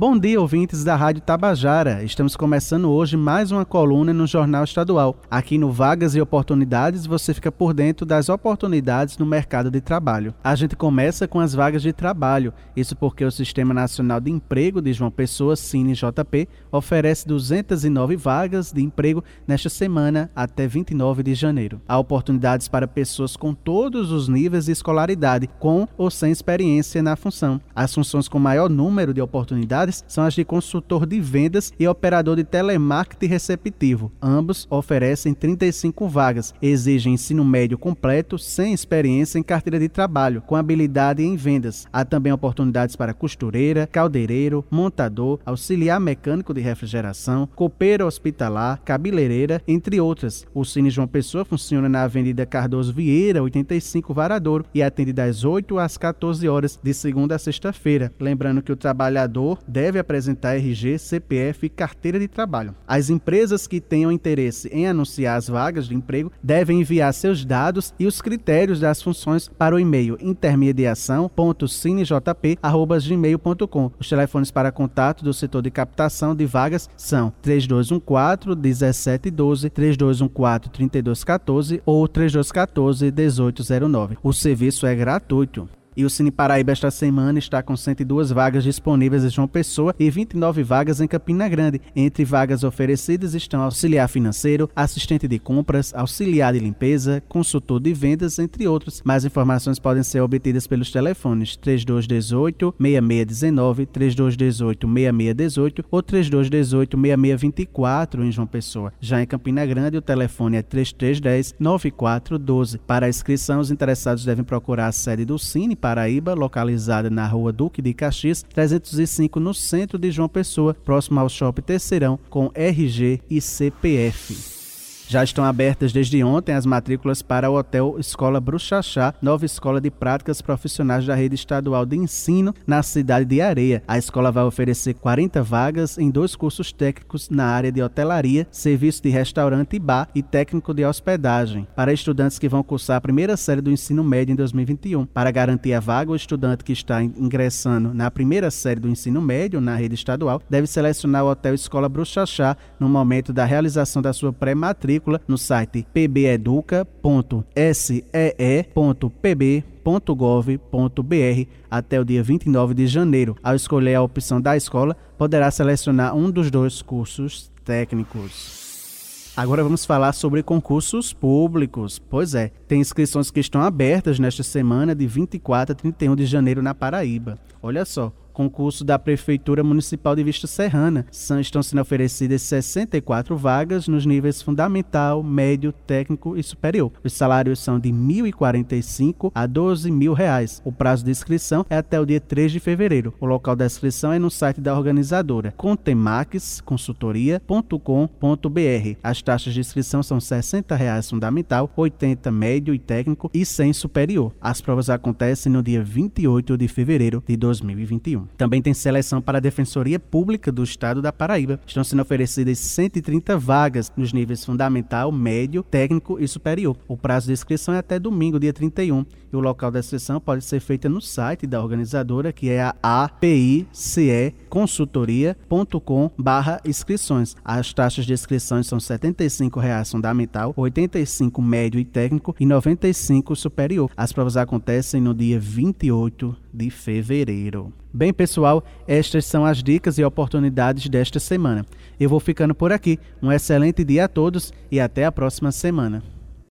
Bom dia, ouvintes da Rádio Tabajara. Estamos começando hoje mais uma coluna no Jornal Estadual. Aqui no Vagas e Oportunidades, você fica por dentro das oportunidades no mercado de trabalho. A gente começa com as vagas de trabalho. Isso porque o Sistema Nacional de Emprego de João Pessoa, Cine JP, oferece 209 vagas de emprego nesta semana até 29 de janeiro. Há oportunidades para pessoas com todos os níveis de escolaridade, com ou sem experiência na função. As funções com maior número de oportunidades são as de consultor de vendas e operador de telemarketing receptivo. Ambos oferecem 35 vagas, exigem ensino médio completo, sem experiência em carteira de trabalho, com habilidade em vendas. Há também oportunidades para costureira, caldeireiro, montador, auxiliar mecânico de refrigeração, copeiro hospitalar, cabeleireira, entre outras. O Cine João Pessoa funciona na Avenida Cardoso Vieira, 85 Varadouro e atende das 8 às 14 horas de segunda a sexta-feira. Lembrando que o trabalhador deve apresentar RG, CPF e carteira de trabalho. As empresas que tenham interesse em anunciar as vagas de emprego devem enviar seus dados e os critérios das funções para o e-mail intermediação.cinejp@gmail.com. Os telefones para contato do setor de captação de vagas são 3214 1712, 3214 3214 ou 3214 1809. O serviço é gratuito. E o Cine Paraíba esta semana está com 102 vagas disponíveis em João Pessoa e 29 vagas em Campina Grande. Entre vagas oferecidas estão auxiliar financeiro, assistente de compras, auxiliar de limpeza, consultor de vendas, entre outros. Mais informações podem ser obtidas pelos telefones 3218 6619, 3218 6618 ou 3218 6624 em João Pessoa. Já em Campina Grande, o telefone é 3310 9412. Para a inscrição, os interessados devem procurar a sede do Cine Paraíba, localizada na rua Duque de Caxias, 305, no centro de João Pessoa, próximo ao Shopping Terceirão, com RG e CPF. Já estão abertas desde ontem as matrículas para o Hotel Escola Bruxachá, nova escola de práticas profissionais da rede estadual de ensino na cidade de Areia. A escola vai oferecer 40 vagas em dois cursos técnicos na área de hotelaria, serviço de restaurante e bar e técnico de hospedagem, para estudantes que vão cursar a primeira série do ensino médio em 2021. Para garantir a vaga, o estudante que está ingressando na primeira série do ensino médio na rede estadual deve selecionar o Hotel Escola Bruxachá no momento da realização da sua pré-matrícula matrícula no site pbeduca.see.pb.gov.br até o dia 29 de janeiro. Ao escolher a opção da escola, poderá selecionar um dos dois cursos técnicos. Agora vamos falar sobre concursos públicos. Pois é, tem inscrições que estão abertas nesta semana de 24 a 31 de janeiro na Paraíba. Olha só, concurso da Prefeitura Municipal de Vista Serrana. Estão sendo oferecidas 64 vagas nos níveis fundamental, médio, técnico e superior. Os salários são de R$ 1.045 a 12 mil reais. O prazo de inscrição é até o dia 3 de fevereiro. O local da inscrição é no site da organizadora contemaxconsultoria.com.br. As taxas de inscrição são 60 reais fundamental, 80 médio e técnico e 100 superior. As provas acontecem no dia 28 de fevereiro de 2021. Também tem seleção para a Defensoria Pública do Estado da Paraíba. Estão sendo oferecidas 130 vagas nos níveis fundamental, médio, técnico e superior. O prazo de inscrição é até domingo, dia 31, e o local da inscrição pode ser feita no site da organizadora, que é a apiceconsultoria.com/inscrições. As taxas de inscrições são 75 reais fundamental, 85 médio e técnico e 95 superior. As provas acontecem no dia 28 de fevereiro. Bem, pessoal, estas são as dicas e oportunidades desta semana. Eu vou ficando por aqui. Um excelente dia a todos e até a próxima semana.